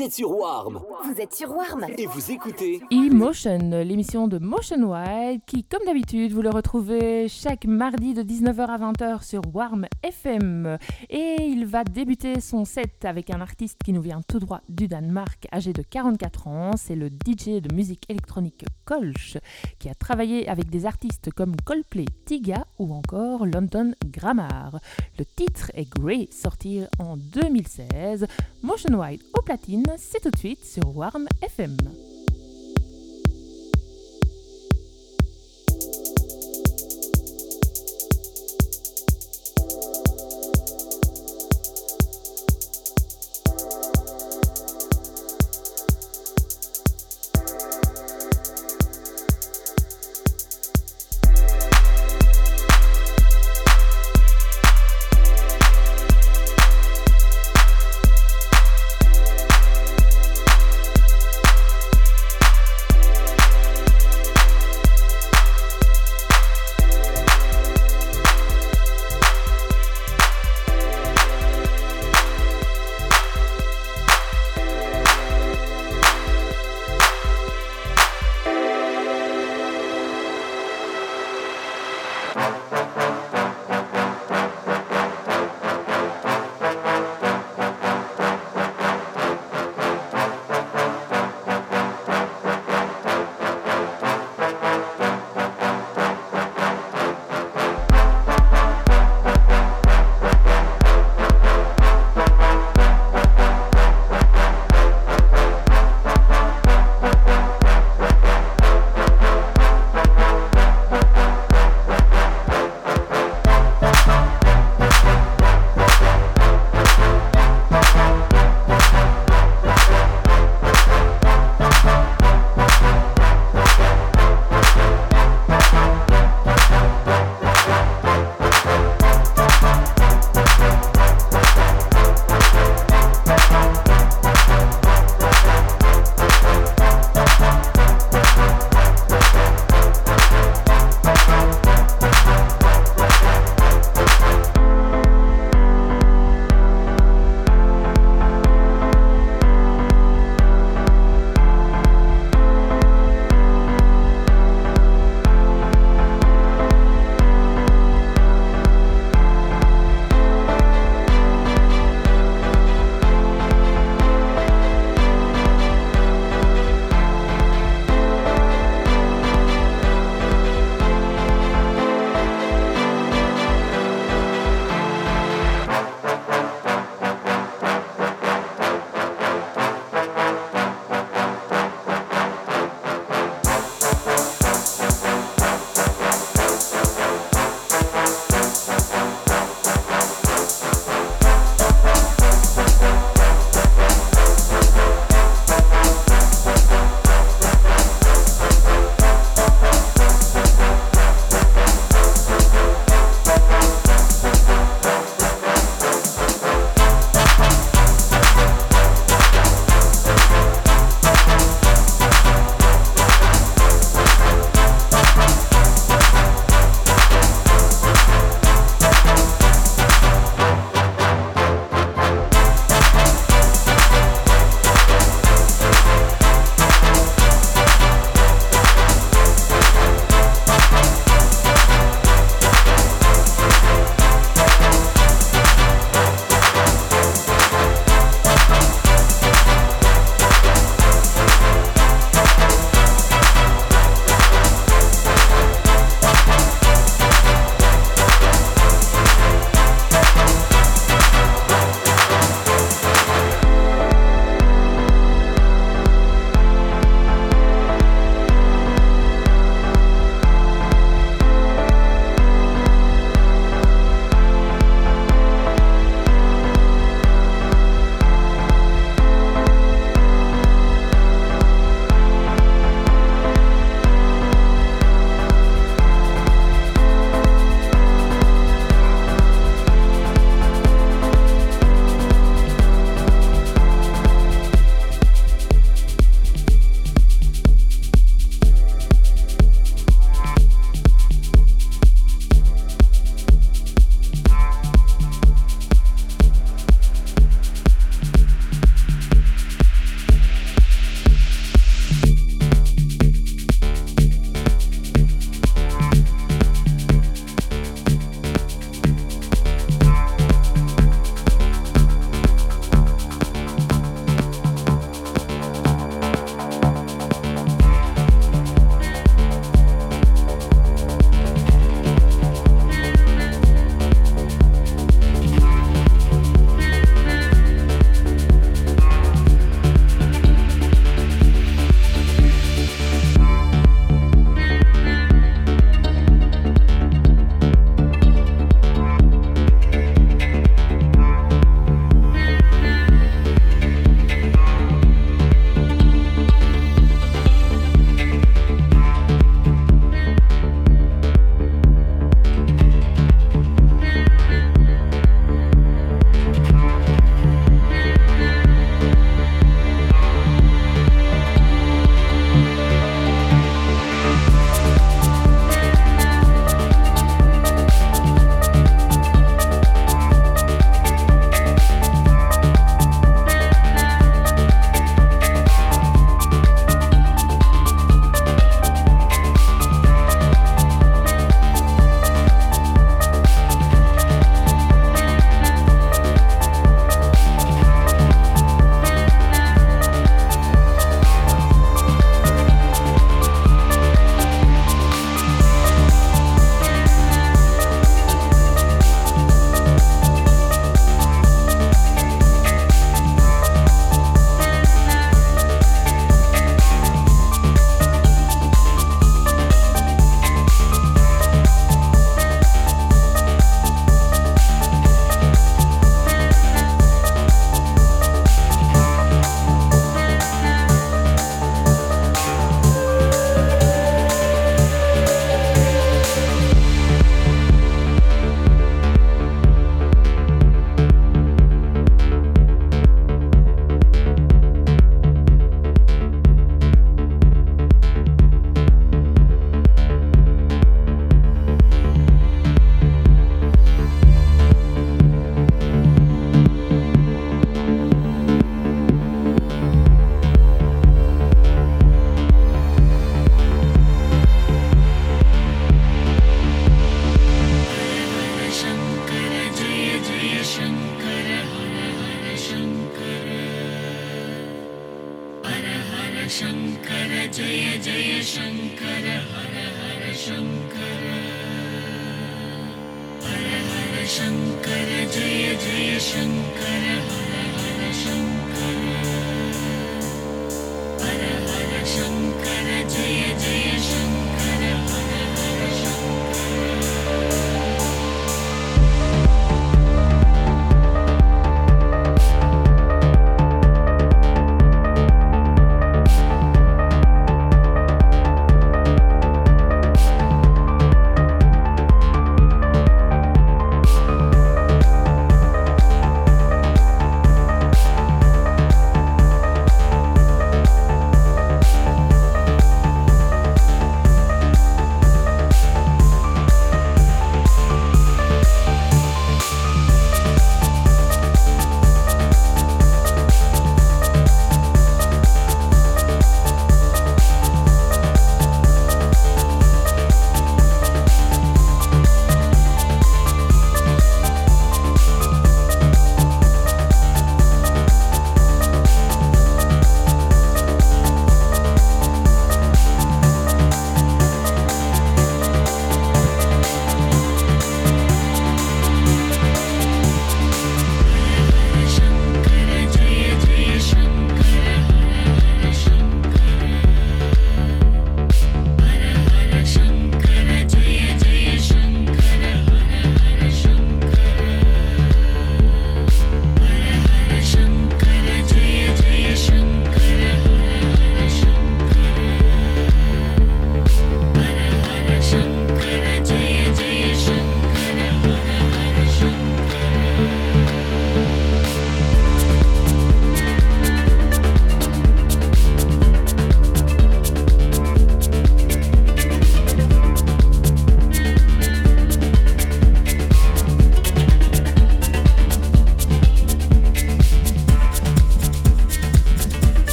Vous êtes sur Warm Vous êtes sur Warm et vous écoutez E-Motion, l'émission de Motion Wide qui, comme d'habitude, vous le retrouvez chaque mardi de 19h à 20h sur Warm FM. Et il va débuter son set avec un artiste qui nous vient tout droit du Danemark, âgé de 44 ans. C'est le DJ de musique électronique Kolsch, qui a travaillé avec des artistes comme Coldplay, Tiga ou encore London Grammar. Le titre est Grey, sorti en 2016. Motion Wide au platine, c'est tout de suite sur Warm FM.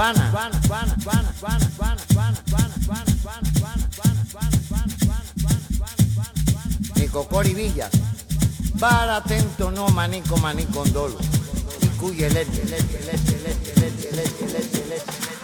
Toda la guana. Nico Corivilla, para atento no manico manicondolo. Y cuye leche, leche, leche, leche, leche, leche, leche, leche.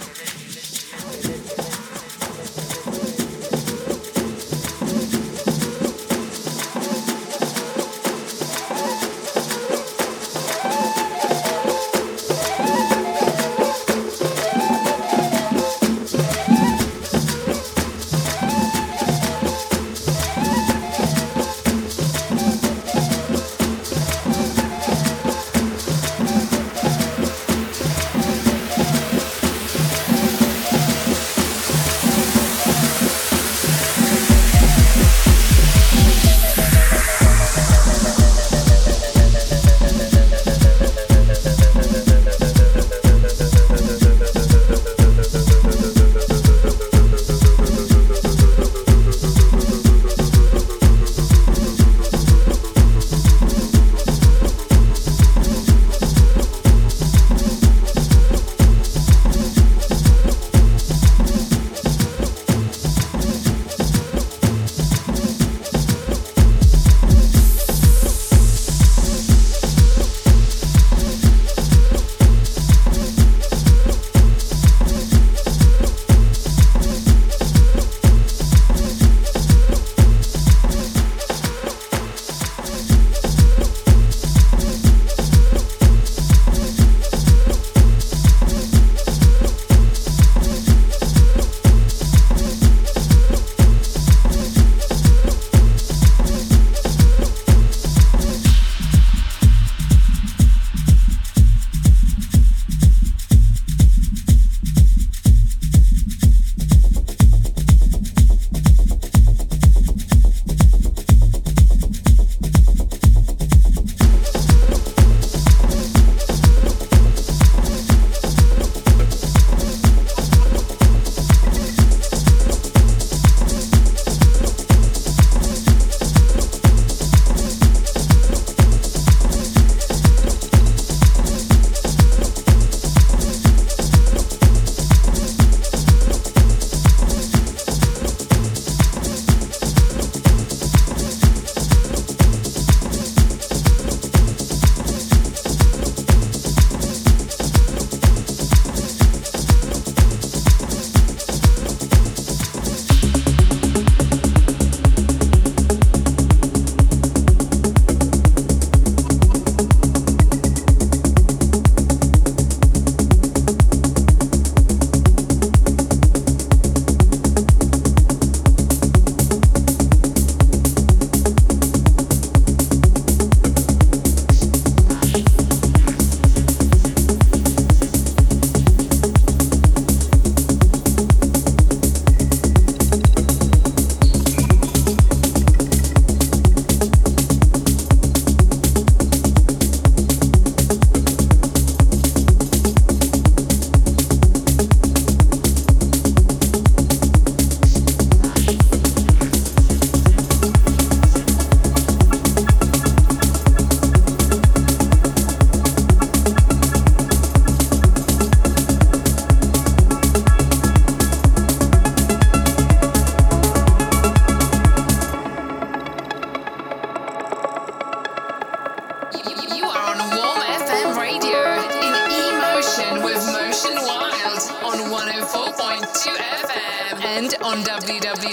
and on www.warm.fm.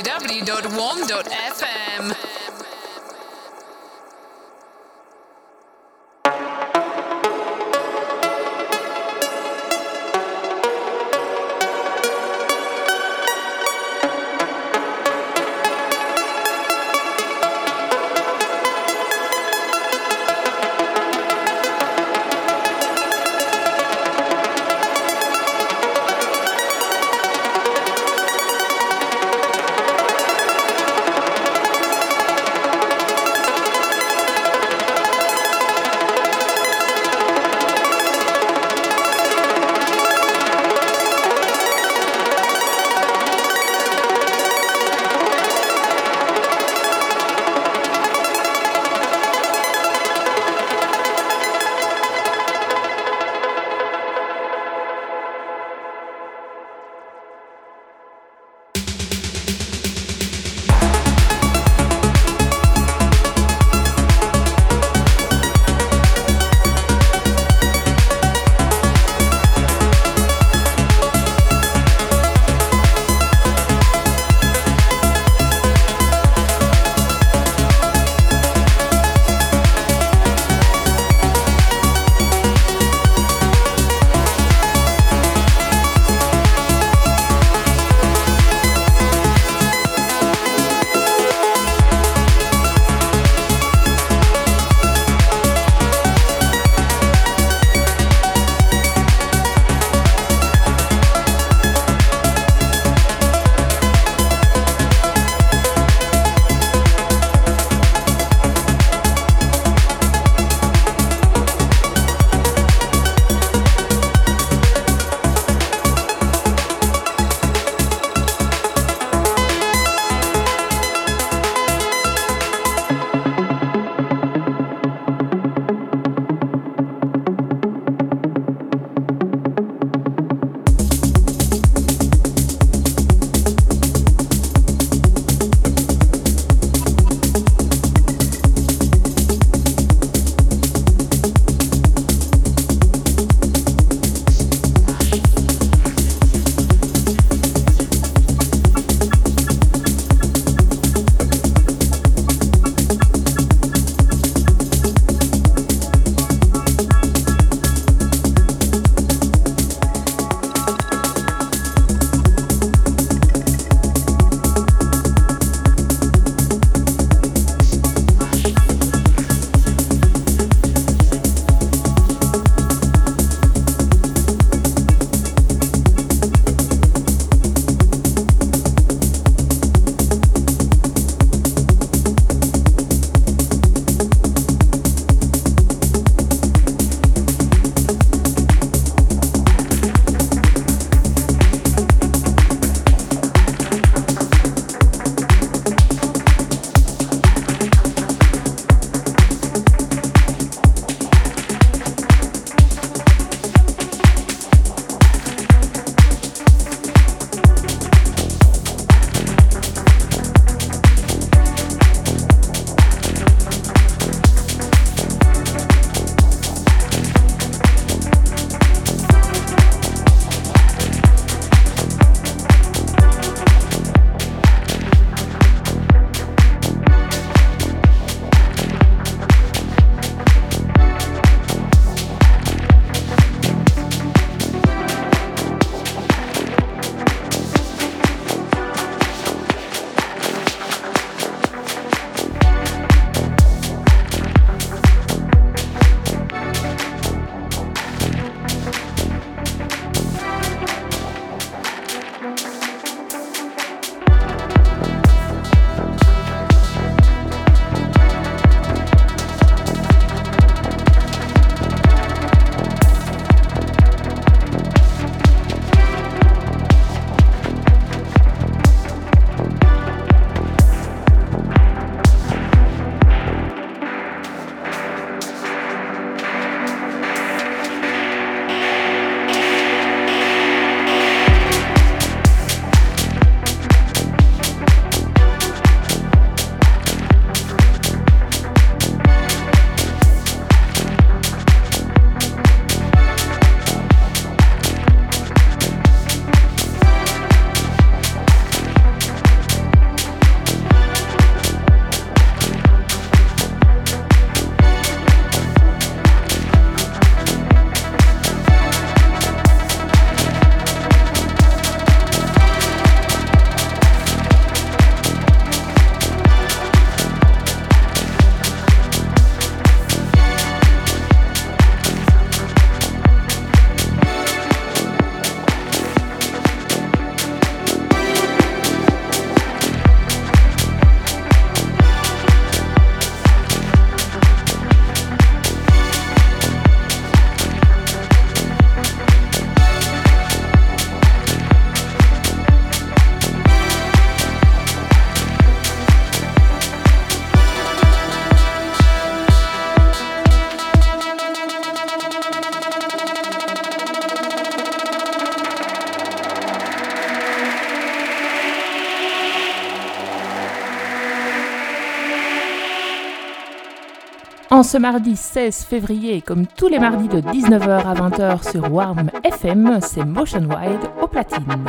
ce mardi 16 février, comme tous les mardis de 19h à 20h sur Warm FM, c'est Motion Wide au platine.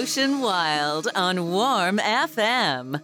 Motion Wild on Warm FM.